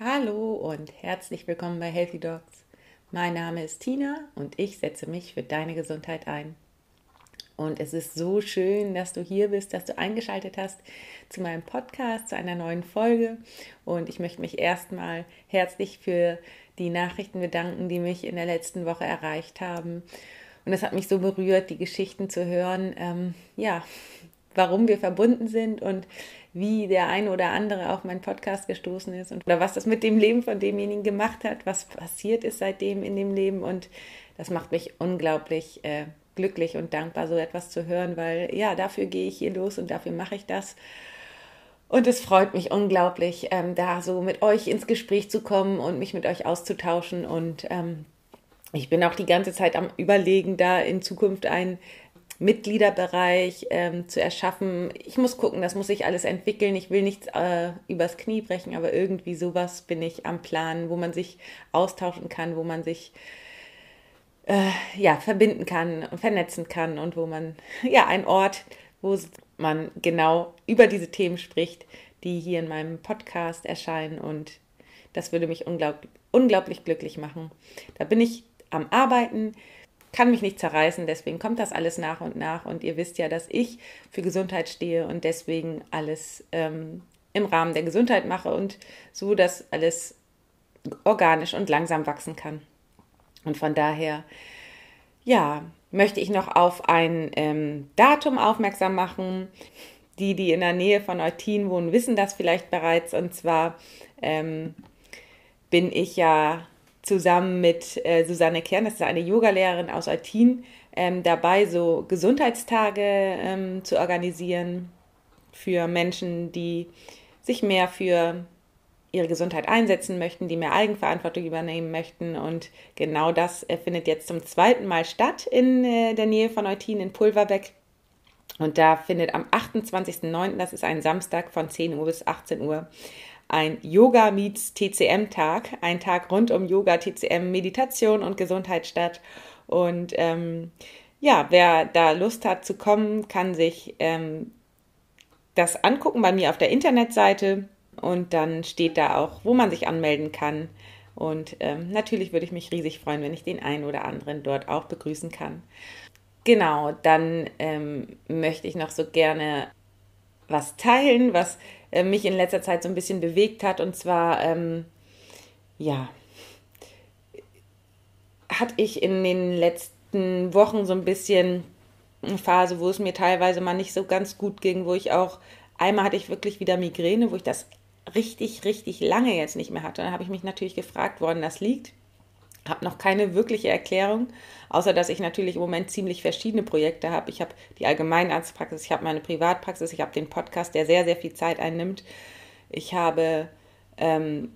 Hallo und herzlich willkommen bei Healthy Dogs. Mein Name ist Tina und ich setze mich für deine Gesundheit ein. Und es ist so schön, dass du hier bist, dass du eingeschaltet hast zu meinem Podcast, zu einer neuen Folge. Und ich möchte mich erstmal herzlich für die Nachrichten bedanken, die mich in der letzten Woche erreicht haben. Und es hat mich so berührt, die Geschichten zu hören, ähm, ja, warum wir verbunden sind und wie der eine oder andere auf meinen Podcast gestoßen ist und oder was das mit dem Leben von demjenigen gemacht hat, was passiert ist seitdem in dem Leben. Und das macht mich unglaublich äh, glücklich und dankbar, so etwas zu hören, weil ja, dafür gehe ich hier los und dafür mache ich das. Und es freut mich unglaublich, ähm, da so mit euch ins Gespräch zu kommen und mich mit euch auszutauschen. Und ähm, ich bin auch die ganze Zeit am Überlegen, da in Zukunft ein Mitgliederbereich ähm, zu erschaffen. Ich muss gucken, das muss sich alles entwickeln. Ich will nichts äh, übers Knie brechen, aber irgendwie sowas bin ich am Plan, wo man sich austauschen kann, wo man sich äh, ja, verbinden kann und vernetzen kann und wo man, ja, ein Ort, wo man genau über diese Themen spricht, die hier in meinem Podcast erscheinen und das würde mich unglaublich, unglaublich glücklich machen. Da bin ich am Arbeiten kann mich nicht zerreißen, deswegen kommt das alles nach und nach. Und ihr wisst ja, dass ich für Gesundheit stehe und deswegen alles ähm, im Rahmen der Gesundheit mache und so, dass alles organisch und langsam wachsen kann. Und von daher, ja, möchte ich noch auf ein ähm, Datum aufmerksam machen. Die, die in der Nähe von Eutin wohnen, wissen das vielleicht bereits. Und zwar ähm, bin ich ja zusammen mit äh, Susanne Kern, das ist eine Yogalehrerin aus Eutin, ähm, dabei, so Gesundheitstage ähm, zu organisieren für Menschen, die sich mehr für ihre Gesundheit einsetzen möchten, die mehr Eigenverantwortung übernehmen möchten. Und genau das äh, findet jetzt zum zweiten Mal statt in äh, der Nähe von Eutin in Pulverbeck. Und da findet am 28.09., das ist ein Samstag von 10 Uhr bis 18 Uhr, ein Yoga meets TCM Tag, ein Tag rund um Yoga, TCM, Meditation und Gesundheit statt. Und ähm, ja, wer da Lust hat zu kommen, kann sich ähm, das angucken bei mir auf der Internetseite und dann steht da auch, wo man sich anmelden kann. Und ähm, natürlich würde ich mich riesig freuen, wenn ich den einen oder anderen dort auch begrüßen kann. Genau, dann ähm, möchte ich noch so gerne was teilen, was äh, mich in letzter Zeit so ein bisschen bewegt hat. Und zwar, ähm, ja, hatte ich in den letzten Wochen so ein bisschen eine Phase, wo es mir teilweise mal nicht so ganz gut ging, wo ich auch, einmal hatte ich wirklich wieder Migräne, wo ich das richtig, richtig lange jetzt nicht mehr hatte. Dann habe ich mich natürlich gefragt, woran das liegt. Habe noch keine wirkliche Erklärung, außer dass ich natürlich im Moment ziemlich verschiedene Projekte habe. Ich habe die Allgemeinarztpraxis, ich habe meine Privatpraxis, ich habe den Podcast, der sehr, sehr viel Zeit einnimmt. Ich habe ähm,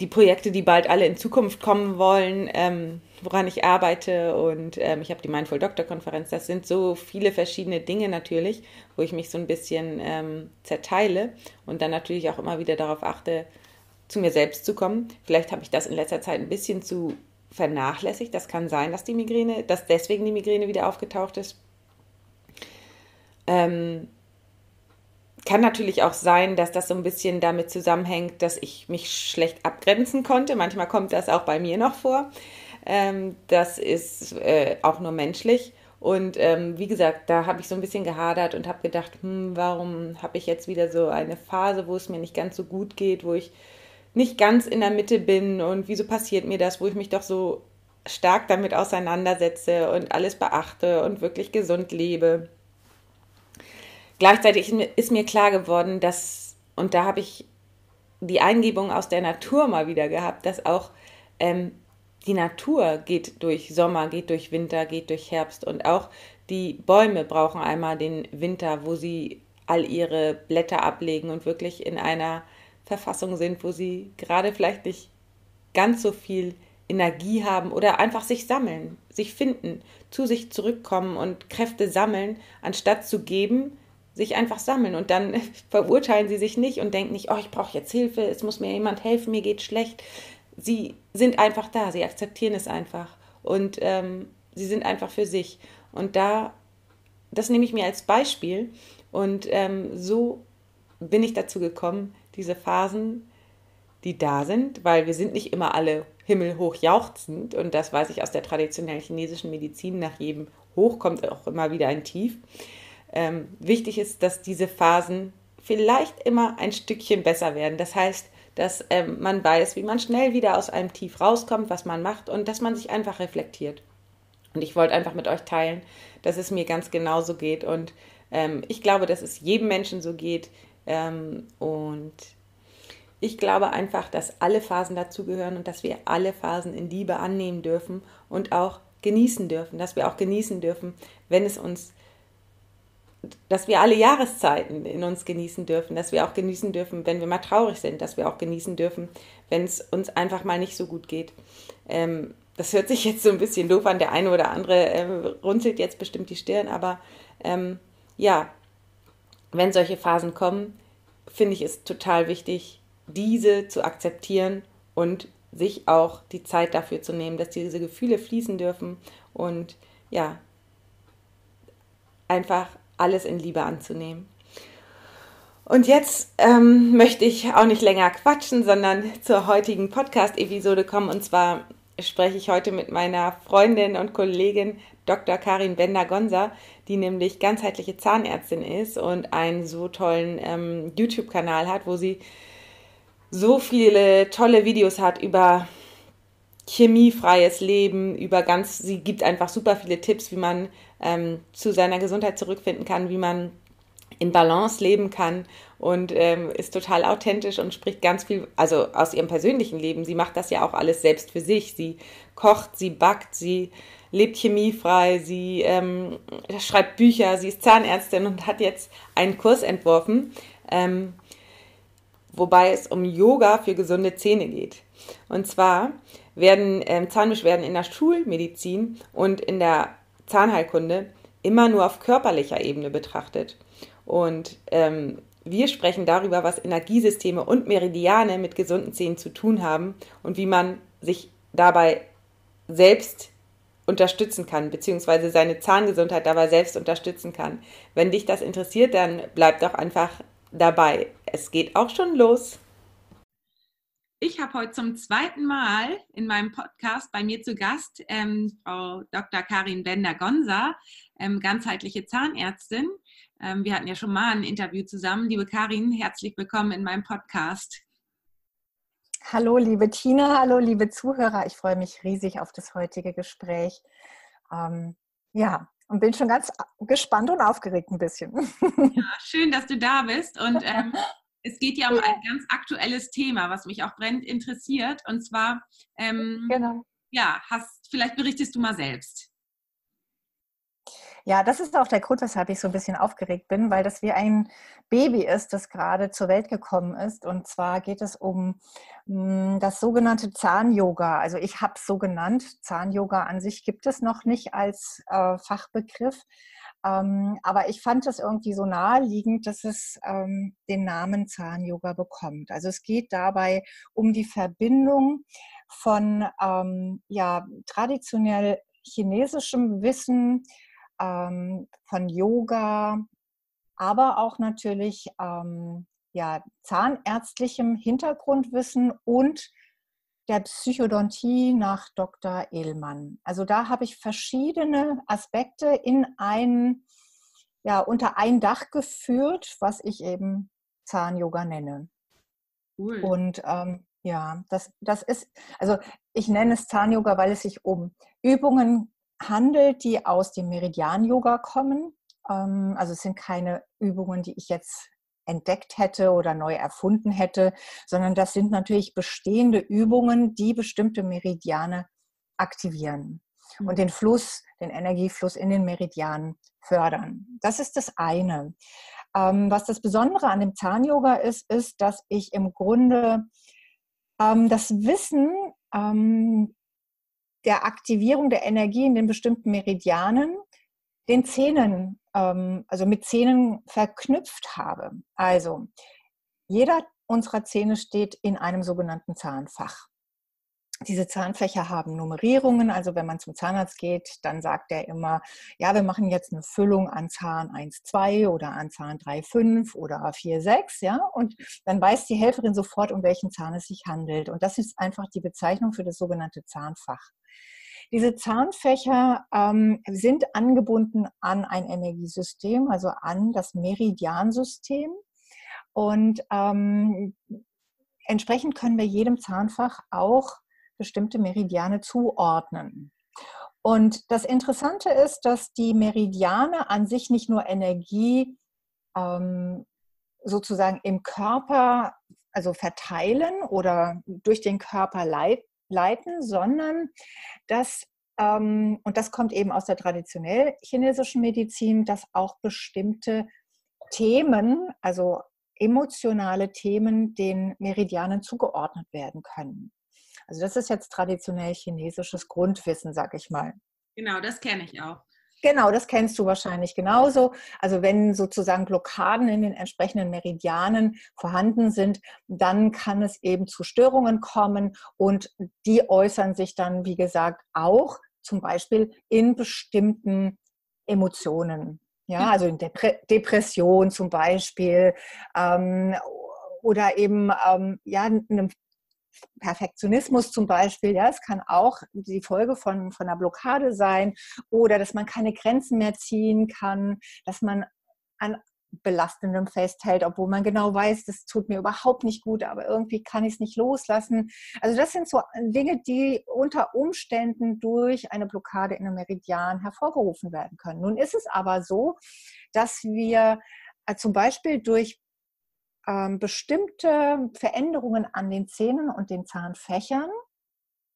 die Projekte, die bald alle in Zukunft kommen wollen, ähm, woran ich arbeite und ähm, ich habe die Mindful Doctor Konferenz. Das sind so viele verschiedene Dinge natürlich, wo ich mich so ein bisschen ähm, zerteile und dann natürlich auch immer wieder darauf achte, zu mir selbst zu kommen. Vielleicht habe ich das in letzter Zeit ein bisschen zu vernachlässigt. Das kann sein, dass die Migräne, dass deswegen die Migräne wieder aufgetaucht ist. Ähm, kann natürlich auch sein, dass das so ein bisschen damit zusammenhängt, dass ich mich schlecht abgrenzen konnte. Manchmal kommt das auch bei mir noch vor. Ähm, das ist äh, auch nur menschlich. Und ähm, wie gesagt, da habe ich so ein bisschen gehadert und habe gedacht, hm, warum habe ich jetzt wieder so eine Phase, wo es mir nicht ganz so gut geht, wo ich nicht ganz in der Mitte bin und wieso passiert mir das, wo ich mich doch so stark damit auseinandersetze und alles beachte und wirklich gesund lebe. Gleichzeitig ist mir klar geworden, dass, und da habe ich die Eingebung aus der Natur mal wieder gehabt, dass auch ähm, die Natur geht durch Sommer, geht durch Winter, geht durch Herbst und auch die Bäume brauchen einmal den Winter, wo sie all ihre Blätter ablegen und wirklich in einer Verfassung sind, wo sie gerade vielleicht nicht ganz so viel Energie haben oder einfach sich sammeln, sich finden, zu sich zurückkommen und Kräfte sammeln, anstatt zu geben, sich einfach sammeln und dann verurteilen sie sich nicht und denken nicht, oh, ich brauche jetzt Hilfe, es muss mir jemand helfen, mir geht schlecht. Sie sind einfach da, sie akzeptieren es einfach und ähm, sie sind einfach für sich. Und da, das nehme ich mir als Beispiel und ähm, so bin ich dazu gekommen, diese Phasen die da sind, weil wir sind nicht immer alle himmelhoch jauchzend und das weiß ich aus der traditionellen chinesischen Medizin, nach jedem Hoch kommt auch immer wieder ein Tief. Ähm, wichtig ist, dass diese Phasen vielleicht immer ein Stückchen besser werden. Das heißt, dass ähm, man weiß, wie man schnell wieder aus einem Tief rauskommt, was man macht und dass man sich einfach reflektiert. Und ich wollte einfach mit euch teilen, dass es mir ganz genauso geht und ähm, ich glaube, dass es jedem Menschen so geht ähm, und ich glaube einfach, dass alle Phasen dazugehören und dass wir alle Phasen in Liebe annehmen dürfen und auch genießen dürfen, dass wir auch genießen dürfen, wenn es uns, dass wir alle Jahreszeiten in uns genießen dürfen, dass wir auch genießen dürfen, wenn wir mal traurig sind, dass wir auch genießen dürfen, wenn es uns einfach mal nicht so gut geht. Ähm, das hört sich jetzt so ein bisschen doof an, der eine oder andere äh, runzelt jetzt bestimmt die Stirn, aber ähm, ja, wenn solche Phasen kommen, finde ich es total wichtig, diese zu akzeptieren und sich auch die Zeit dafür zu nehmen, dass diese Gefühle fließen dürfen und ja, einfach alles in Liebe anzunehmen. Und jetzt ähm, möchte ich auch nicht länger quatschen, sondern zur heutigen Podcast-Episode kommen. Und zwar spreche ich heute mit meiner Freundin und Kollegin Dr. Karin Bender-Gonza, die nämlich ganzheitliche Zahnärztin ist und einen so tollen ähm, YouTube-Kanal hat, wo sie so viele tolle Videos hat über chemiefreies Leben, über ganz, sie gibt einfach super viele Tipps, wie man ähm, zu seiner Gesundheit zurückfinden kann, wie man in Balance leben kann und ähm, ist total authentisch und spricht ganz viel, also aus ihrem persönlichen Leben. Sie macht das ja auch alles selbst für sich. Sie kocht, sie backt, sie lebt chemiefrei, sie ähm, schreibt Bücher, sie ist Zahnärztin und hat jetzt einen Kurs entworfen, ähm, wobei es um Yoga für gesunde Zähne geht. Und zwar werden ähm, Zahnbeschwerden in der Schulmedizin und in der Zahnheilkunde immer nur auf körperlicher Ebene betrachtet. Und ähm, wir sprechen darüber, was Energiesysteme und Meridiane mit gesunden Zähnen zu tun haben und wie man sich dabei selbst unterstützen kann, beziehungsweise seine Zahngesundheit dabei selbst unterstützen kann. Wenn dich das interessiert, dann bleib doch einfach dabei. Es geht auch schon los. Ich habe heute zum zweiten Mal in meinem Podcast bei mir zu Gast ähm, Frau Dr. Karin Bender-Gonza, ähm, ganzheitliche Zahnärztin. Ähm, wir hatten ja schon mal ein Interview zusammen. Liebe Karin, herzlich willkommen in meinem Podcast. Hallo, liebe Tina, hallo, liebe Zuhörer. Ich freue mich riesig auf das heutige Gespräch. Ähm, ja, und bin schon ganz gespannt und aufgeregt ein bisschen. Ja, schön, dass du da bist. Und ähm, es geht ja um ein ganz aktuelles Thema, was mich auch brennend interessiert. Und zwar, ähm, genau. ja, hast, vielleicht berichtest du mal selbst. Ja, das ist auch der Grund, weshalb ich so ein bisschen aufgeregt bin, weil das wie ein Baby ist, das gerade zur Welt gekommen ist. Und zwar geht es um hm, das sogenannte Zahn-Yoga. Also ich habe es so genannt. Zahn-Yoga an sich gibt es noch nicht als äh, Fachbegriff. Ähm, aber ich fand es irgendwie so naheliegend, dass es ähm, den Namen Zahn-Yoga bekommt. Also es geht dabei um die Verbindung von ähm, ja, traditionell chinesischem Wissen, ähm, von Yoga, aber auch natürlich ähm, ja, zahnärztlichem Hintergrundwissen und der Psychodontie nach Dr. Ehlmann. Also da habe ich verschiedene Aspekte in ein, ja, unter ein Dach geführt, was ich eben Zahn-Yoga nenne. Cool. Und ähm, ja, das, das ist, also ich nenne es Zahn-Yoga, weil es sich um Übungen handelt, die aus dem Meridian-Yoga kommen. Ähm, also es sind keine Übungen, die ich jetzt entdeckt hätte oder neu erfunden hätte, sondern das sind natürlich bestehende Übungen, die bestimmte Meridiane aktivieren und mhm. den Fluss, den Energiefluss in den Meridianen fördern. Das ist das eine. Ähm, was das Besondere an dem Zahn-Yoga ist, ist, dass ich im Grunde ähm, das Wissen der Aktivierung der Energie in den bestimmten Meridianen den Zähnen, ähm, also mit Zähnen verknüpft habe. Also jeder unserer Zähne steht in einem sogenannten Zahnfach. Diese Zahnfächer haben Nummerierungen. Also wenn man zum Zahnarzt geht, dann sagt er immer, ja, wir machen jetzt eine Füllung an Zahn 1, 2 oder an Zahn 3, 5 oder 4, 6. Ja? Und dann weiß die Helferin sofort, um welchen Zahn es sich handelt. Und das ist einfach die Bezeichnung für das sogenannte Zahnfach. Diese Zahnfächer ähm, sind angebunden an ein Energiesystem, also an das Meridiansystem. Und ähm, entsprechend können wir jedem Zahnfach auch bestimmte Meridiane zuordnen. Und das Interessante ist, dass die Meridiane an sich nicht nur Energie ähm, sozusagen im Körper also verteilen oder durch den Körper leit leiten, sondern dass, ähm, und das kommt eben aus der traditionell chinesischen Medizin, dass auch bestimmte Themen, also emotionale Themen, den Meridianen zugeordnet werden können. Also das ist jetzt traditionell chinesisches Grundwissen, sag ich mal. Genau, das kenne ich auch. Genau, das kennst du wahrscheinlich genauso. Also wenn sozusagen Blockaden in den entsprechenden Meridianen vorhanden sind, dann kann es eben zu Störungen kommen und die äußern sich dann, wie gesagt, auch zum Beispiel in bestimmten Emotionen. Ja, also in Depre Depression zum Beispiel ähm, oder eben ähm, ja, einem Perfektionismus zum Beispiel, ja, es kann auch die Folge von, von einer Blockade sein oder dass man keine Grenzen mehr ziehen kann, dass man an belastendem festhält, obwohl man genau weiß, das tut mir überhaupt nicht gut, aber irgendwie kann ich es nicht loslassen. Also das sind so Dinge, die unter Umständen durch eine Blockade in einem Meridian hervorgerufen werden können. Nun ist es aber so, dass wir äh, zum Beispiel durch ähm, bestimmte Veränderungen an den Zähnen und den Zahnfächern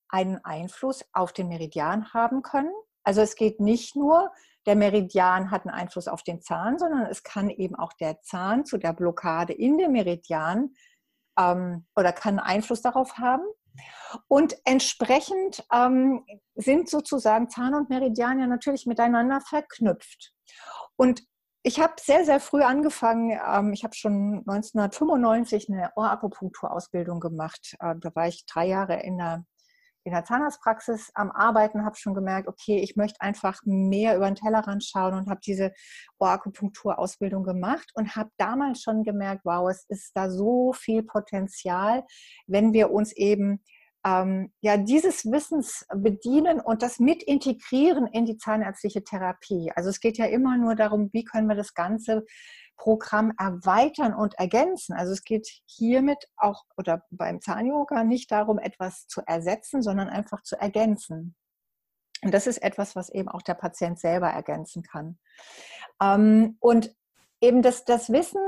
einen Einfluss auf den Meridian haben können. Also es geht nicht nur, der Meridian hat einen Einfluss auf den Zahn, sondern es kann eben auch der Zahn zu der Blockade in dem Meridian ähm, oder kann Einfluss darauf haben. Und entsprechend ähm, sind sozusagen Zahn und Meridian ja natürlich miteinander verknüpft. Und ich habe sehr, sehr früh angefangen. Ähm, ich habe schon 1995 eine Ohrakupunkturausbildung gemacht. Äh, da war ich drei Jahre in der, in der Zahnarztpraxis am Arbeiten, habe schon gemerkt, okay, ich möchte einfach mehr über den Tellerrand schauen und habe diese Ohrakupunkturausbildung gemacht und habe damals schon gemerkt, wow, es ist da so viel Potenzial, wenn wir uns eben ähm, ja, dieses Wissens bedienen und das mit integrieren in die zahnärztliche Therapie. Also es geht ja immer nur darum, wie können wir das ganze Programm erweitern und ergänzen. Also es geht hiermit auch oder beim Zahnyoga nicht darum, etwas zu ersetzen, sondern einfach zu ergänzen. Und das ist etwas, was eben auch der Patient selber ergänzen kann. Ähm, und eben das, das Wissen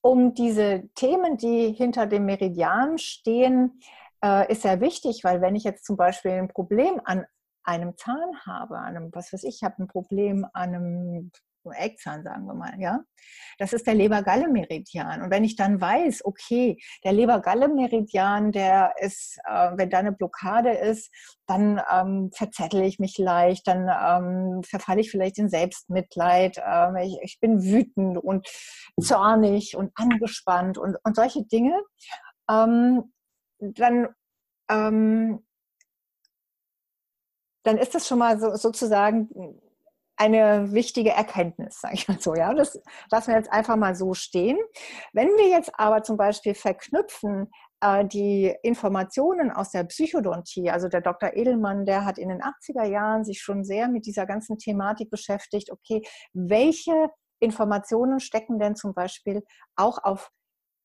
um diese Themen, die hinter dem Meridian stehen, äh, ist sehr wichtig, weil wenn ich jetzt zum Beispiel ein Problem an einem Zahn habe, an einem, was weiß ich, ich habe ein Problem an einem Eckzahn, sagen wir mal, ja. Das ist der Leber-Galle-Meridian. Und wenn ich dann weiß, okay, der Leber-Galle-Meridian, der ist, äh, wenn da eine Blockade ist, dann ähm, verzettel ich mich leicht, dann ähm, verfalle ich vielleicht in Selbstmitleid, ähm, ich, ich, bin wütend und zornig und angespannt und, und solche Dinge. Ähm, dann, ähm, dann ist das schon mal so, sozusagen eine wichtige Erkenntnis, sage ich mal so. Ja, das lassen wir jetzt einfach mal so stehen. Wenn wir jetzt aber zum Beispiel verknüpfen äh, die Informationen aus der Psychodontie, also der Dr. Edelmann, der hat in den 80er Jahren sich schon sehr mit dieser ganzen Thematik beschäftigt. Okay, welche Informationen stecken denn zum Beispiel auch auf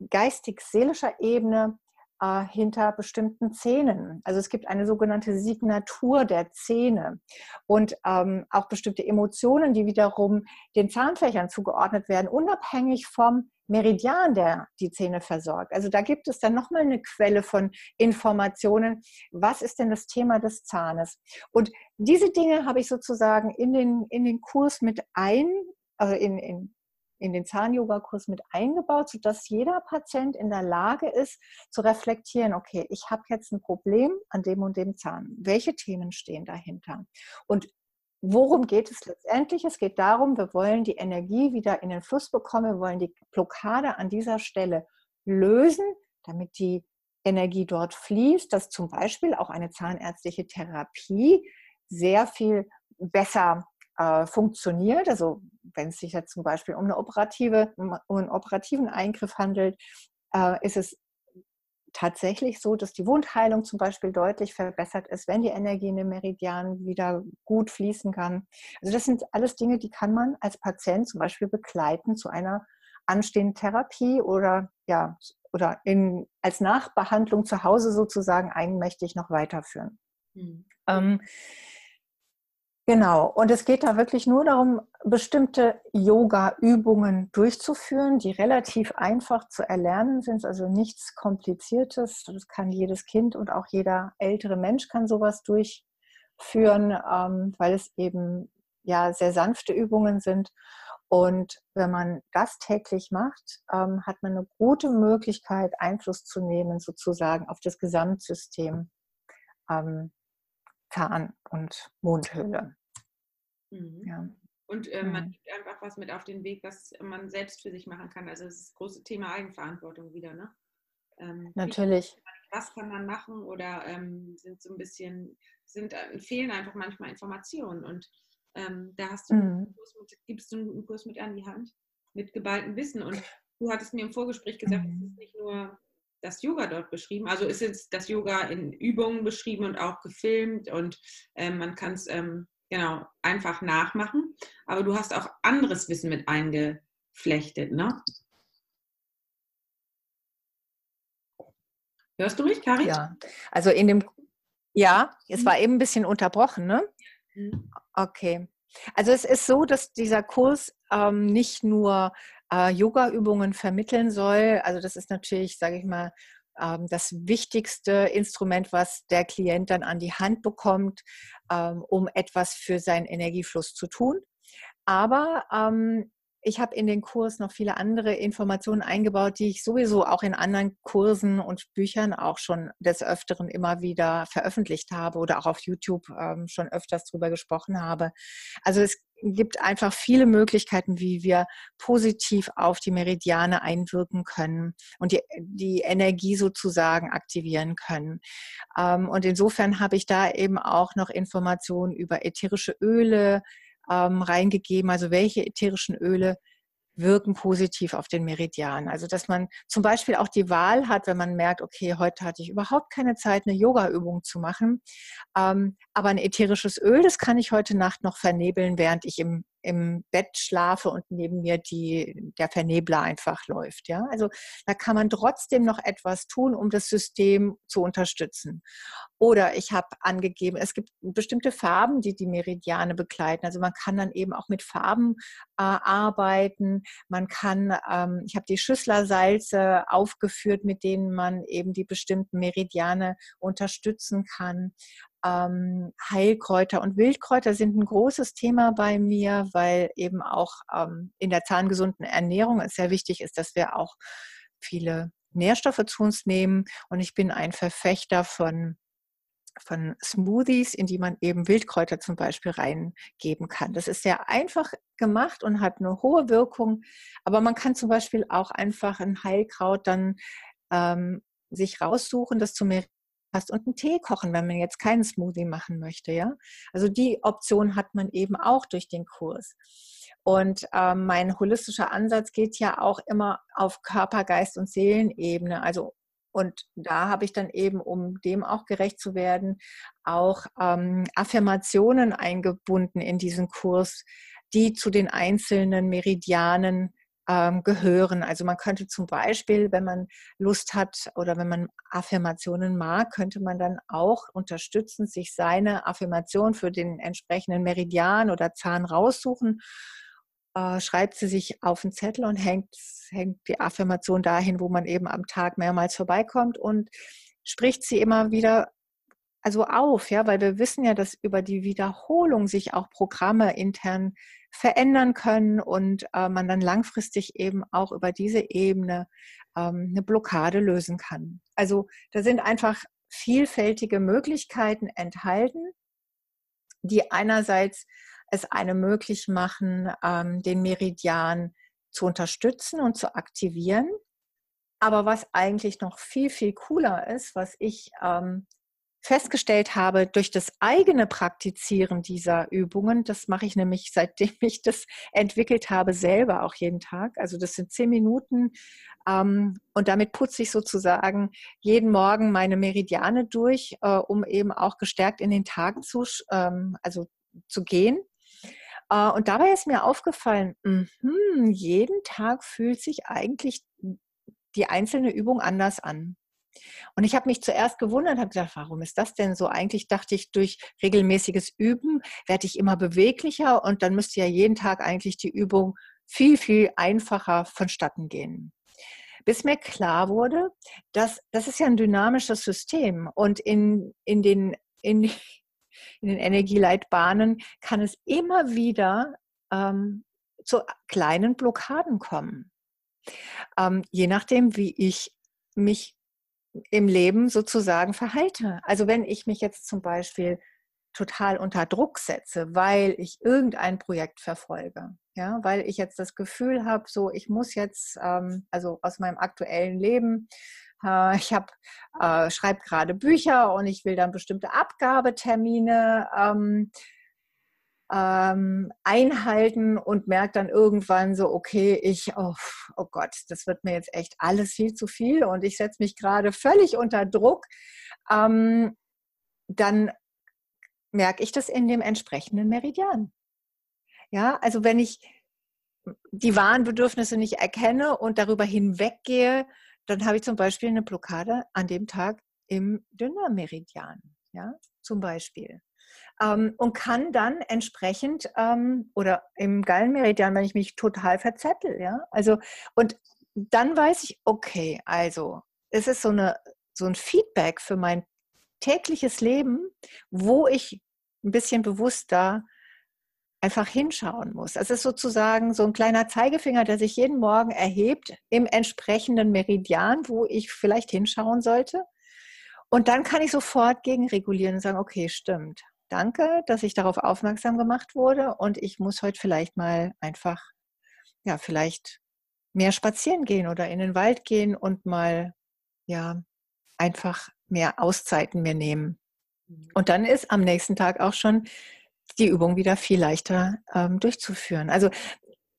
geistig-seelischer Ebene äh, hinter bestimmten Zähnen. Also es gibt eine sogenannte Signatur der Zähne und ähm, auch bestimmte Emotionen, die wiederum den Zahnfächern zugeordnet werden, unabhängig vom Meridian, der die Zähne versorgt. Also da gibt es dann nochmal eine Quelle von Informationen. Was ist denn das Thema des Zahnes? Und diese Dinge habe ich sozusagen in den, in den Kurs mit ein, also in, in, in den Zahn-Yoga-Kurs mit eingebaut, sodass jeder Patient in der Lage ist, zu reflektieren, okay, ich habe jetzt ein Problem an dem und dem Zahn. Welche Themen stehen dahinter? Und worum geht es letztendlich? Es geht darum, wir wollen die Energie wieder in den Fluss bekommen, wir wollen die Blockade an dieser Stelle lösen, damit die Energie dort fließt, dass zum Beispiel auch eine zahnärztliche Therapie sehr viel besser äh, funktioniert. Also wenn es sich jetzt zum Beispiel um, eine operative, um einen operativen Eingriff handelt, äh, ist es tatsächlich so, dass die Wundheilung zum Beispiel deutlich verbessert ist, wenn die Energie in den Meridian wieder gut fließen kann. Also das sind alles Dinge, die kann man als Patient zum Beispiel begleiten zu einer anstehenden Therapie oder ja oder in, als Nachbehandlung zu Hause sozusagen eigenmächtig noch weiterführen. Mhm. Ähm, Genau, und es geht da wirklich nur darum, bestimmte Yoga-Übungen durchzuführen, die relativ einfach zu erlernen sind, also nichts Kompliziertes. Das kann jedes Kind und auch jeder ältere Mensch kann sowas durchführen, ähm, weil es eben ja sehr sanfte Übungen sind. Und wenn man das täglich macht, ähm, hat man eine gute Möglichkeit, Einfluss zu nehmen, sozusagen auf das Gesamtsystem. Zahn- und Mundhöhle. Mhm. Ja. Und äh, man mhm. gibt einfach was mit auf den Weg, was man selbst für sich machen kann. Also das, ist das große Thema Eigenverantwortung wieder, ne? Ähm, Natürlich. was kann man machen oder ähm, sind so ein bisschen, sind, äh, fehlen einfach manchmal Informationen und ähm, da hast du mhm. mit, gibst du einen Kurs mit an die Hand mit geballtem Wissen und du hattest mir im Vorgespräch gesagt, mhm. es ist nicht nur das Yoga dort beschrieben. Also ist jetzt das Yoga in Übungen beschrieben und auch gefilmt und ähm, man kann es ähm, genau einfach nachmachen. Aber du hast auch anderes Wissen mit eingeflechtet, ne? Hörst du mich, Karin? Ja, also in dem, ja, es mhm. war eben ein bisschen unterbrochen, ne? Mhm. Okay. Also es ist so, dass dieser Kurs ähm, nicht nur äh, Yoga-Übungen vermitteln soll. Also das ist natürlich, sage ich mal, ähm, das wichtigste Instrument, was der Klient dann an die Hand bekommt, ähm, um etwas für seinen Energiefluss zu tun. Aber ähm, ich habe in den Kurs noch viele andere Informationen eingebaut, die ich sowieso auch in anderen Kursen und Büchern auch schon des Öfteren immer wieder veröffentlicht habe oder auch auf YouTube schon öfters drüber gesprochen habe. Also es gibt einfach viele Möglichkeiten, wie wir positiv auf die Meridiane einwirken können und die, die Energie sozusagen aktivieren können. Ähm, und insofern habe ich da eben auch noch Informationen über ätherische Öle, ähm, reingegeben, also welche ätherischen Öle wirken positiv auf den Meridian. Also dass man zum Beispiel auch die Wahl hat, wenn man merkt, okay, heute hatte ich überhaupt keine Zeit, eine Yoga-Übung zu machen, ähm, aber ein ätherisches Öl, das kann ich heute Nacht noch vernebeln, während ich im im Bett schlafe und neben mir die, der Vernebler einfach läuft. Ja? Also da kann man trotzdem noch etwas tun, um das System zu unterstützen. Oder ich habe angegeben, es gibt bestimmte Farben, die die Meridiane begleiten. Also man kann dann eben auch mit Farben äh, arbeiten. Man kann, ähm, ich habe die Schüsslersalze aufgeführt, mit denen man eben die bestimmten Meridiane unterstützen kann. Ähm, Heilkräuter und Wildkräuter sind ein großes Thema bei mir, weil eben auch ähm, in der zahngesunden Ernährung es sehr wichtig ist, dass wir auch viele Nährstoffe zu uns nehmen. Und ich bin ein Verfechter von von Smoothies, in die man eben Wildkräuter zum Beispiel reingeben kann. Das ist sehr einfach gemacht und hat eine hohe Wirkung, aber man kann zum Beispiel auch einfach ein Heilkraut dann ähm, sich raussuchen, das zu passt und einen Tee kochen, wenn man jetzt keinen Smoothie machen möchte. Ja? Also die Option hat man eben auch durch den Kurs. Und ähm, mein holistischer Ansatz geht ja auch immer auf Körper, Geist und Seelenebene. Also und da habe ich dann eben, um dem auch gerecht zu werden, auch ähm, Affirmationen eingebunden in diesen Kurs, die zu den einzelnen Meridianen ähm, gehören. Also man könnte zum Beispiel, wenn man Lust hat oder wenn man Affirmationen mag, könnte man dann auch unterstützen, sich seine Affirmation für den entsprechenden Meridian oder Zahn raussuchen, äh, schreibt sie sich auf einen Zettel und hängt, hängt die Affirmation dahin, wo man eben am Tag mehrmals vorbeikommt und spricht sie immer wieder also auf, ja, weil wir wissen ja, dass über die Wiederholung sich auch Programme intern verändern können und äh, man dann langfristig eben auch über diese Ebene ähm, eine Blockade lösen kann. Also da sind einfach vielfältige Möglichkeiten enthalten, die einerseits es einem möglich machen, ähm, den Meridian zu unterstützen und zu aktivieren aber was eigentlich noch viel, viel cooler ist, was ich ähm, festgestellt habe durch das eigene Praktizieren dieser Übungen, das mache ich nämlich seitdem ich das entwickelt habe, selber auch jeden Tag. Also das sind zehn Minuten ähm, und damit putze ich sozusagen jeden Morgen meine Meridiane durch, äh, um eben auch gestärkt in den Tag zu, ähm, also zu gehen. Äh, und dabei ist mir aufgefallen, mh, jeden Tag fühlt sich eigentlich die einzelne Übung anders an. Und ich habe mich zuerst gewundert, habe gedacht, warum ist das denn so? Eigentlich dachte ich, durch regelmäßiges Üben werde ich immer beweglicher und dann müsste ja jeden Tag eigentlich die Übung viel, viel einfacher vonstatten gehen. Bis mir klar wurde, dass das ist ja ein dynamisches System und in, in, den, in, in den Energieleitbahnen kann es immer wieder ähm, zu kleinen Blockaden kommen. Ähm, je nachdem, wie ich mich im Leben sozusagen verhalte. Also wenn ich mich jetzt zum Beispiel total unter Druck setze, weil ich irgendein Projekt verfolge, ja, weil ich jetzt das Gefühl habe, so ich muss jetzt, ähm, also aus meinem aktuellen Leben, äh, ich habe äh, schreibe gerade Bücher und ich will dann bestimmte Abgabetermine ähm, ähm, einhalten und merke dann irgendwann so, okay, ich, oh, oh Gott, das wird mir jetzt echt alles viel zu viel und ich setze mich gerade völlig unter Druck, ähm, dann merke ich das in dem entsprechenden Meridian. Ja, also wenn ich die wahren Bedürfnisse nicht erkenne und darüber hinweggehe, dann habe ich zum Beispiel eine Blockade an dem Tag im Dünnermeridian. Ja, zum Beispiel ähm, und kann dann entsprechend ähm, oder im Gallenmeridian, wenn ich mich total verzettel, ja, also und dann weiß ich, okay, also es ist so eine so ein Feedback für mein tägliches Leben, wo ich ein bisschen bewusster einfach hinschauen muss. Es ist sozusagen so ein kleiner Zeigefinger, der sich jeden Morgen erhebt im entsprechenden Meridian, wo ich vielleicht hinschauen sollte. Und dann kann ich sofort gegenregulieren und sagen, okay, stimmt danke, dass ich darauf aufmerksam gemacht wurde und ich muss heute vielleicht mal einfach, ja, vielleicht mehr spazieren gehen oder in den Wald gehen und mal, ja, einfach mehr Auszeiten mir nehmen. Mhm. Und dann ist am nächsten Tag auch schon die Übung wieder viel leichter ähm, durchzuführen. Also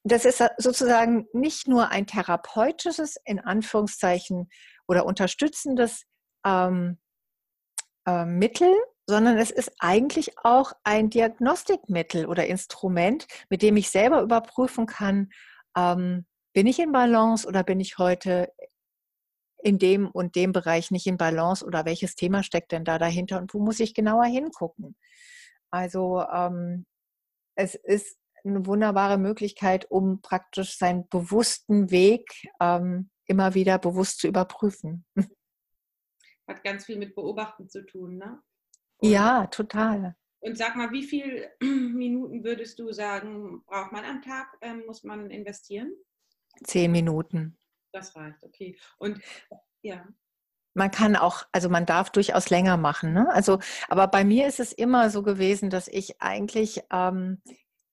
das ist sozusagen nicht nur ein therapeutisches, in Anführungszeichen, oder unterstützendes ähm, äh, Mittel, sondern es ist eigentlich auch ein Diagnostikmittel oder Instrument, mit dem ich selber überprüfen kann, ähm, bin ich in Balance oder bin ich heute in dem und dem Bereich nicht in Balance oder welches Thema steckt denn da dahinter und wo muss ich genauer hingucken? Also ähm, es ist eine wunderbare Möglichkeit, um praktisch seinen bewussten Weg ähm, immer wieder bewusst zu überprüfen. Hat ganz viel mit Beobachten zu tun, ne? Ja, total. Und sag mal, wie viele Minuten würdest du sagen, braucht man am Tag, ähm, muss man investieren? Zehn Minuten. Das reicht, okay. Und ja. Man kann auch, also man darf durchaus länger machen. Ne? Also, aber bei mir ist es immer so gewesen, dass ich eigentlich ähm,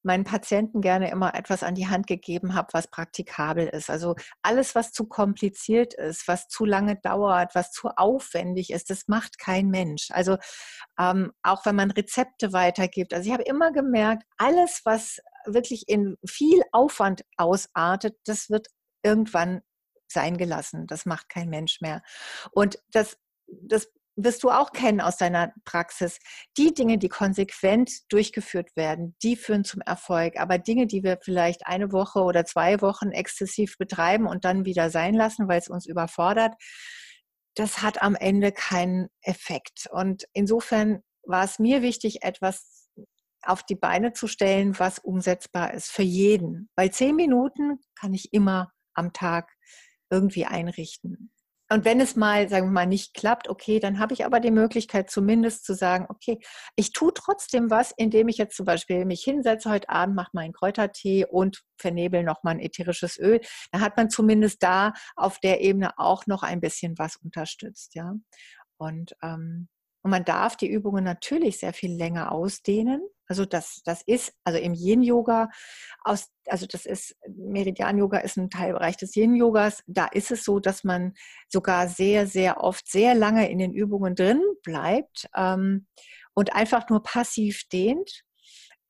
meinen Patienten gerne immer etwas an die Hand gegeben habe, was praktikabel ist. Also alles, was zu kompliziert ist, was zu lange dauert, was zu aufwendig ist, das macht kein Mensch. Also ähm, auch wenn man Rezepte weitergibt. Also ich habe immer gemerkt, alles, was wirklich in viel Aufwand ausartet, das wird irgendwann sein gelassen. Das macht kein Mensch mehr. Und das, das wirst du auch kennen aus deiner Praxis. Die Dinge, die konsequent durchgeführt werden, die führen zum Erfolg. Aber Dinge, die wir vielleicht eine Woche oder zwei Wochen exzessiv betreiben und dann wieder sein lassen, weil es uns überfordert, das hat am Ende keinen Effekt. Und insofern war es mir wichtig, etwas auf die Beine zu stellen, was umsetzbar ist für jeden. Weil zehn Minuten kann ich immer am Tag irgendwie einrichten. Und wenn es mal, sagen wir mal, nicht klappt, okay, dann habe ich aber die Möglichkeit zumindest zu sagen, okay, ich tue trotzdem was, indem ich jetzt zum Beispiel mich hinsetze heute Abend, mache meinen Kräutertee und vernebel noch mal ein ätherisches Öl. Da hat man zumindest da auf der Ebene auch noch ein bisschen was unterstützt, ja. Und ähm, Und man darf die Übungen natürlich sehr viel länger ausdehnen. Also das, das ist, also im Yin-Yoga, also das ist, Meridian-Yoga ist ein Teilbereich des Yin-Yogas. Da ist es so, dass man sogar sehr, sehr oft sehr lange in den Übungen drin bleibt ähm, und einfach nur passiv dehnt.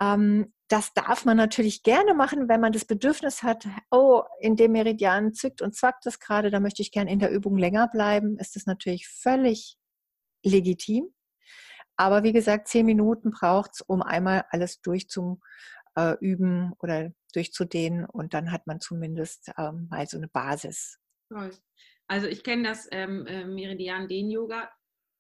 Ähm, das darf man natürlich gerne machen, wenn man das Bedürfnis hat, oh, in dem Meridian zwickt und zwackt es gerade, da möchte ich gerne in der Übung länger bleiben, ist das natürlich völlig legitim. Aber wie gesagt, zehn Minuten braucht es, um einmal alles durchzuüben äh, oder durchzudehnen und dann hat man zumindest ähm, mal so eine Basis. Toll. Also ich kenne das ähm, äh, Meridian Dehn Yoga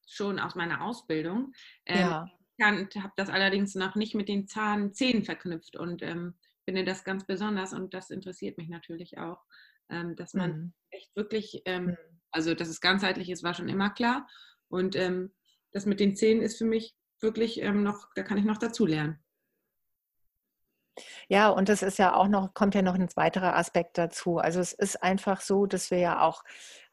schon aus meiner Ausbildung. Ähm, ja habe das allerdings noch nicht mit den Zahnzähnen verknüpft und ähm, finde das ganz besonders und das interessiert mich natürlich auch, ähm, dass man mhm. echt wirklich, ähm, mhm. also dass es ganzheitlich ist, war schon immer klar und ähm, das mit den Zähnen ist für mich wirklich ähm, noch, da kann ich noch dazu lernen. Ja, und das ist ja auch noch, kommt ja noch ein weiterer Aspekt dazu. Also es ist einfach so, dass wir ja auch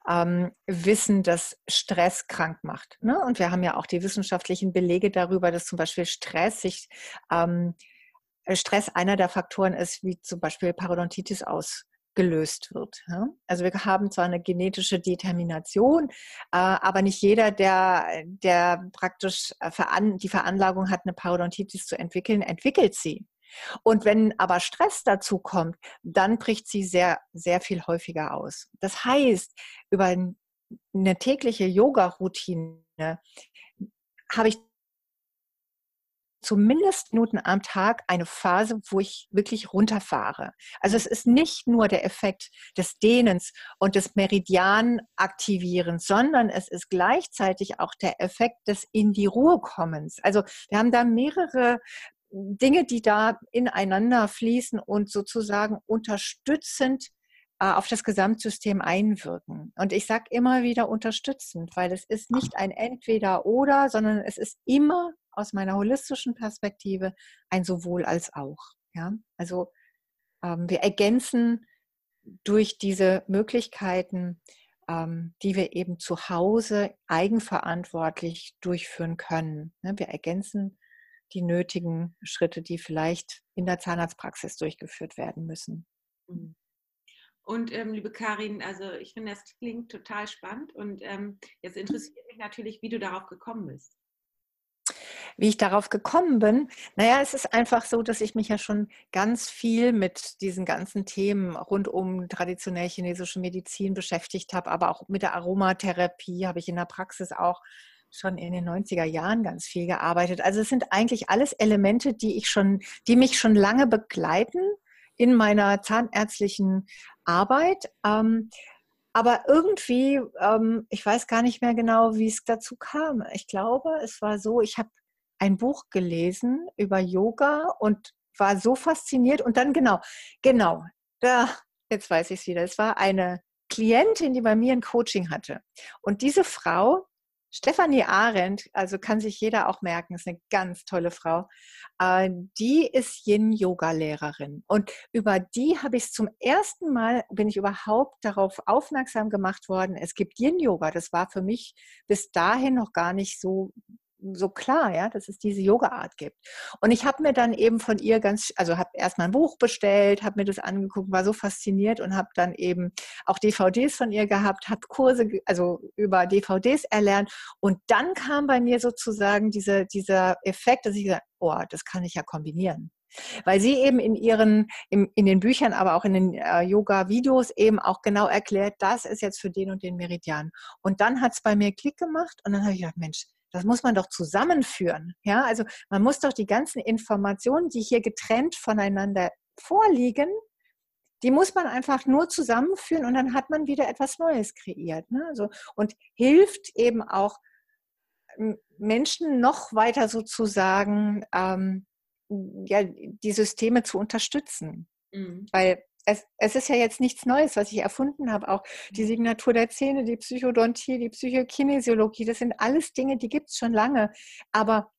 ähm, wissen, dass Stress krank macht. Ne? Und wir haben ja auch die wissenschaftlichen Belege darüber, dass zum Beispiel Stress sich ähm, Stress einer der Faktoren ist, wie zum Beispiel Parodontitis ausgelöst wird. Also wir haben zwar eine genetische Determination, äh, aber nicht jeder, der, der praktisch äh, die Veranlagung hat, eine Parodontitis zu entwickeln, entwickelt sie. Und wenn aber Stress dazu kommt, dann bricht sie sehr, sehr viel häufiger aus. Das heißt, über eine tägliche Yoga-Routine habe ich zumindest Minuten am Tag eine Phase, wo ich wirklich runterfahre. Also es ist nicht nur der Effekt des Dehnens und des Meridian-Aktivierens, sondern es ist gleichzeitig auch der Effekt des in die Ruhe kommens. Also wir haben da mehrere Dinge, die da ineinander fließen und sozusagen unterstützend äh, auf das Gesamtsystem einwirken. Und ich sage immer wieder unterstützend, weil es ist nicht ein Entweder-Oder, sondern es ist immer aus meiner holistischen Perspektive ein sowohl als auch. Ja? Also ähm, wir ergänzen durch diese Möglichkeiten, ähm, die wir eben zu Hause eigenverantwortlich durchführen können. Ne? Wir ergänzen die nötigen Schritte, die vielleicht in der Zahnarztpraxis durchgeführt werden müssen. Mhm. Und ähm, liebe Karin, also ich finde, das klingt total spannend und ähm, jetzt interessiert mich natürlich, wie du darauf gekommen bist. Wie ich darauf gekommen bin, naja, es ist einfach so, dass ich mich ja schon ganz viel mit diesen ganzen Themen rund um traditionell chinesische Medizin beschäftigt habe, aber auch mit der Aromatherapie habe ich in der Praxis auch schon in den 90er Jahren ganz viel gearbeitet. Also es sind eigentlich alles Elemente, die ich schon, die mich schon lange begleiten in meiner zahnärztlichen Arbeit. Ähm, aber irgendwie, ähm, ich weiß gar nicht mehr genau, wie es dazu kam. Ich glaube, es war so, ich habe ein Buch gelesen über Yoga und war so fasziniert. Und dann genau, genau, da, jetzt weiß ich es wieder. Es war eine Klientin, die bei mir ein Coaching hatte. Und diese Frau Stefanie Arendt, also kann sich jeder auch merken, ist eine ganz tolle Frau. Äh, die ist Yin-Yoga-Lehrerin. Und über die habe ich zum ersten Mal, bin ich überhaupt darauf aufmerksam gemacht worden, es gibt Yin-Yoga. Das war für mich bis dahin noch gar nicht so so klar, ja, dass es diese Yoga-Art gibt. Und ich habe mir dann eben von ihr ganz, also habe erst mal ein Buch bestellt, habe mir das angeguckt, war so fasziniert und habe dann eben auch DVDs von ihr gehabt, habe Kurse, also über DVDs erlernt. Und dann kam bei mir sozusagen diese, dieser Effekt, dass ich gesagt oh, das kann ich ja kombinieren. Weil sie eben in ihren, in, in den Büchern, aber auch in den äh, Yoga-Videos eben auch genau erklärt, das ist jetzt für den und den Meridian. Und dann hat es bei mir Klick gemacht und dann habe ich gedacht, Mensch, das muss man doch zusammenführen. Ja, also man muss doch die ganzen Informationen, die hier getrennt voneinander vorliegen, die muss man einfach nur zusammenführen und dann hat man wieder etwas Neues kreiert. Ne? Also, und hilft eben auch Menschen noch weiter sozusagen, ähm, ja, die Systeme zu unterstützen. Mhm. Weil es, es, ist ja jetzt nichts Neues, was ich erfunden habe. Auch die mhm. Signatur der Zähne, die Psychodontie, die Psychokinesiologie, das sind alles Dinge, die gibt es schon lange. Aber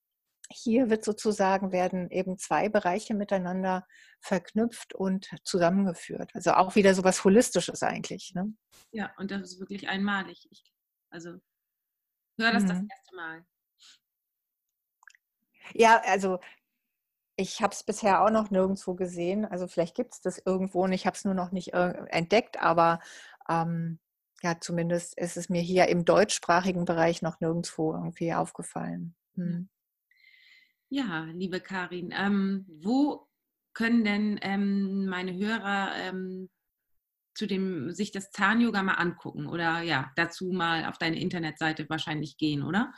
hier wird sozusagen, werden eben zwei Bereiche miteinander verknüpft und zusammengeführt. Also auch wieder so was Holistisches eigentlich. Ne? Ja, und das ist wirklich einmalig. Ich, also höre das mhm. das erste Mal. Ja, also ich habe es bisher auch noch nirgendwo gesehen. Also vielleicht gibt es das irgendwo und ich habe es nur noch nicht äh, entdeckt, aber ähm, ja, zumindest ist es mir hier im deutschsprachigen Bereich noch nirgendwo irgendwie aufgefallen. Hm. Ja, liebe Karin, ähm, wo können denn ähm, meine Hörer ähm, zu dem, sich das Zahn-Yoga mal angucken oder ja, dazu mal auf deine Internetseite wahrscheinlich gehen, oder?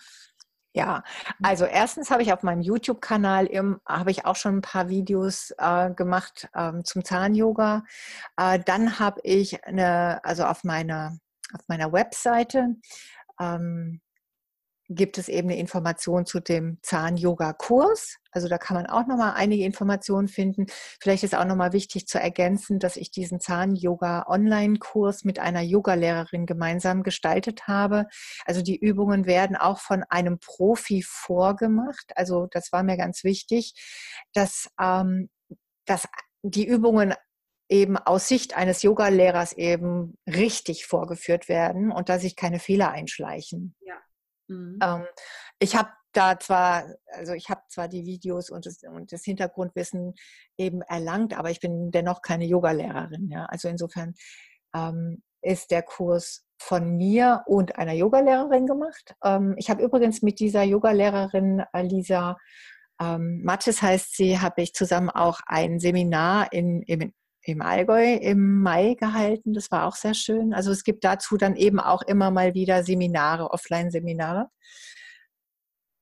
Ja, also erstens habe ich auf meinem YouTube-Kanal habe ich auch schon ein paar Videos äh, gemacht ähm, zum Zahn-Yoga. Äh, dann habe ich eine, also auf meiner auf meiner Webseite ähm, gibt es eben eine Information zu dem Zahn-Yoga-Kurs. Also da kann man auch nochmal einige Informationen finden. Vielleicht ist auch nochmal wichtig zu ergänzen, dass ich diesen Zahn-Yoga-Online-Kurs mit einer Yogalehrerin gemeinsam gestaltet habe. Also die Übungen werden auch von einem Profi vorgemacht. Also das war mir ganz wichtig, dass, ähm, dass die Übungen eben aus Sicht eines Yogalehrers eben richtig vorgeführt werden und dass sich keine Fehler einschleichen. Ja. Mhm. Ähm, ich habe da zwar, also ich habe zwar die Videos und das, und das, Hintergrundwissen eben erlangt, aber ich bin dennoch keine Yogalehrerin. Ja? Also insofern ähm, ist der Kurs von mir und einer Yogalehrerin gemacht. Ähm, ich habe übrigens mit dieser Yogalehrerin Lisa ähm, Mattes heißt sie, habe ich zusammen auch ein Seminar in, in, im Allgäu im Mai gehalten. Das war auch sehr schön. Also es gibt dazu dann eben auch immer mal wieder Seminare, Offline-Seminare.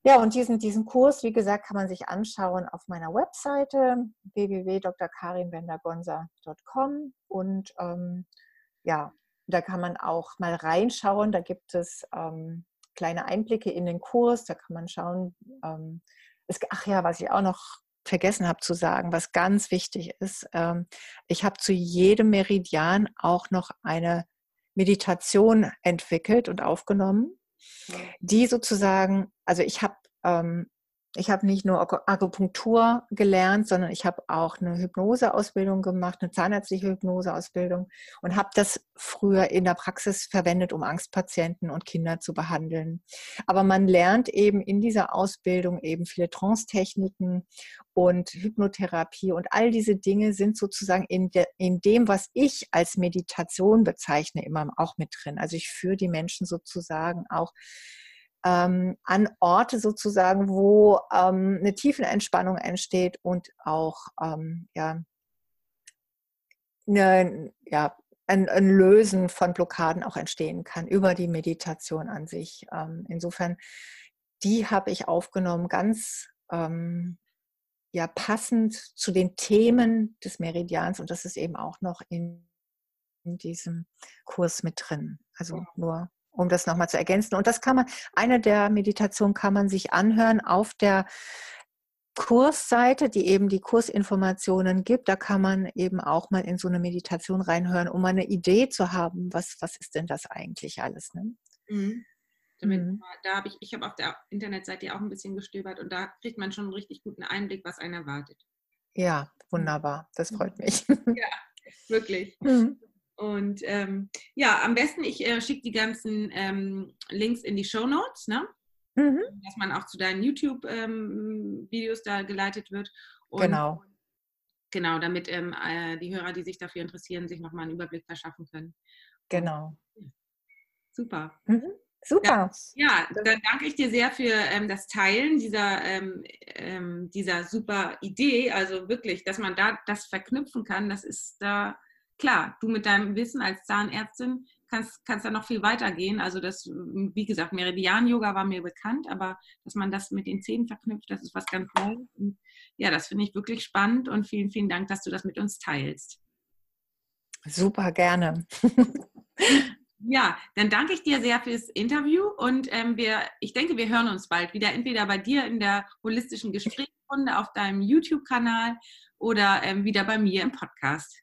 Ja, und diesen, diesen Kurs, wie gesagt, kann man sich anschauen auf meiner Webseite www.drkarinwendergonser.com und ähm, ja, da kann man auch mal reinschauen. Da gibt es ähm, kleine Einblicke in den Kurs. Da kann man schauen. Ähm, es, ach ja, was ich auch noch vergessen habe zu sagen, was ganz wichtig ist. Ähm, ich habe zu jedem Meridian auch noch eine Meditation entwickelt und aufgenommen, die sozusagen, also ich habe ähm, ich habe nicht nur Akupunktur gelernt, sondern ich habe auch eine Hypnoseausbildung gemacht, eine zahnärztliche Hypnoseausbildung und habe das früher in der Praxis verwendet, um Angstpatienten und Kinder zu behandeln. Aber man lernt eben in dieser Ausbildung eben viele Trance-Techniken und Hypnotherapie und all diese Dinge sind sozusagen in, de, in dem, was ich als Meditation bezeichne, immer auch mit drin. Also ich führe die Menschen sozusagen auch ähm, an Orte sozusagen, wo ähm, eine Tiefenentspannung entsteht und auch ähm, ja, eine, ja, ein, ein, Lösen von Blockaden auch entstehen kann über die Meditation an sich. Ähm, insofern, die habe ich aufgenommen, ganz ähm, ja, passend zu den Themen des Meridians und das ist eben auch noch in, in diesem Kurs mit drin. Also nur um das nochmal zu ergänzen. Und das kann man, eine der Meditationen kann man sich anhören auf der Kursseite, die eben die Kursinformationen gibt. Da kann man eben auch mal in so eine Meditation reinhören, um mal eine Idee zu haben, was, was ist denn das eigentlich alles. Ne? Mhm. Damit, mhm. Da habe ich, ich habe auf der Internetseite auch ein bisschen gestöbert und da kriegt man schon einen richtig guten Einblick, was einen erwartet. Ja, wunderbar. Das freut mhm. mich. Ja, wirklich. Mhm. Und ähm, ja, am besten, ich äh, schicke die ganzen ähm, Links in die Show Notes, ne? Mhm. dass man auch zu deinen YouTube-Videos ähm, da geleitet wird. Und genau. Genau, damit ähm, äh, die Hörer, die sich dafür interessieren, sich nochmal einen Überblick verschaffen können. Genau. Super. Mhm. Super. Ja, ja, dann danke ich dir sehr für ähm, das Teilen dieser, ähm, ähm, dieser super Idee. Also wirklich, dass man da das verknüpfen kann, das ist da klar, du mit deinem Wissen als Zahnärztin kannst, kannst da noch viel weiter gehen. Also das, wie gesagt, Meridian-Yoga war mir bekannt, aber dass man das mit den Zähnen verknüpft, das ist was ganz Neues. Und ja, das finde ich wirklich spannend und vielen, vielen Dank, dass du das mit uns teilst. Super, gerne. Ja, dann danke ich dir sehr fürs Interview und ähm, wir, ich denke, wir hören uns bald wieder, entweder bei dir in der holistischen Gesprächsrunde auf deinem YouTube-Kanal oder ähm, wieder bei mir im Podcast.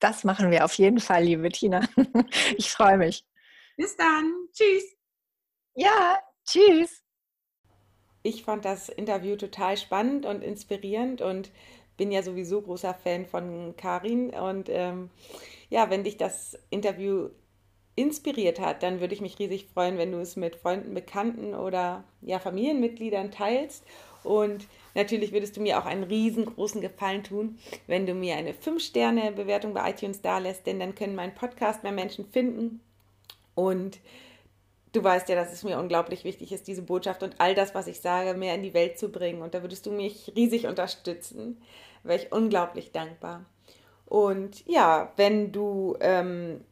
Das machen wir auf jeden Fall, liebe Tina. Ich freue mich. Bis dann. Tschüss. Ja, tschüss. Ich fand das Interview total spannend und inspirierend und bin ja sowieso großer Fan von Karin. Und ähm, ja, wenn dich das Interview inspiriert hat, dann würde ich mich riesig freuen, wenn du es mit Freunden, Bekannten oder ja, Familienmitgliedern teilst Und natürlich würdest du mir auch einen riesengroßen Gefallen tun, wenn du mir eine 5-Sterne-Bewertung bei iTunes da lässt, denn dann können meinen Podcast mehr Menschen finden. Und du weißt ja, dass es mir unglaublich wichtig ist, diese Botschaft und all das, was ich sage, mehr in die Welt zu bringen. Und da würdest du mich riesig unterstützen. Wäre ich unglaublich dankbar. Und ja, wenn du ähm,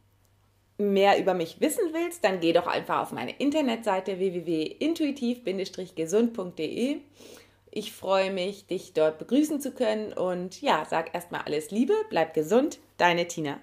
mehr über mich wissen willst, dann geh doch einfach auf meine Internetseite www.intuitiv-gesund.de. Ich freue mich, dich dort begrüßen zu können und ja, sag erstmal alles Liebe, bleib gesund, deine Tina.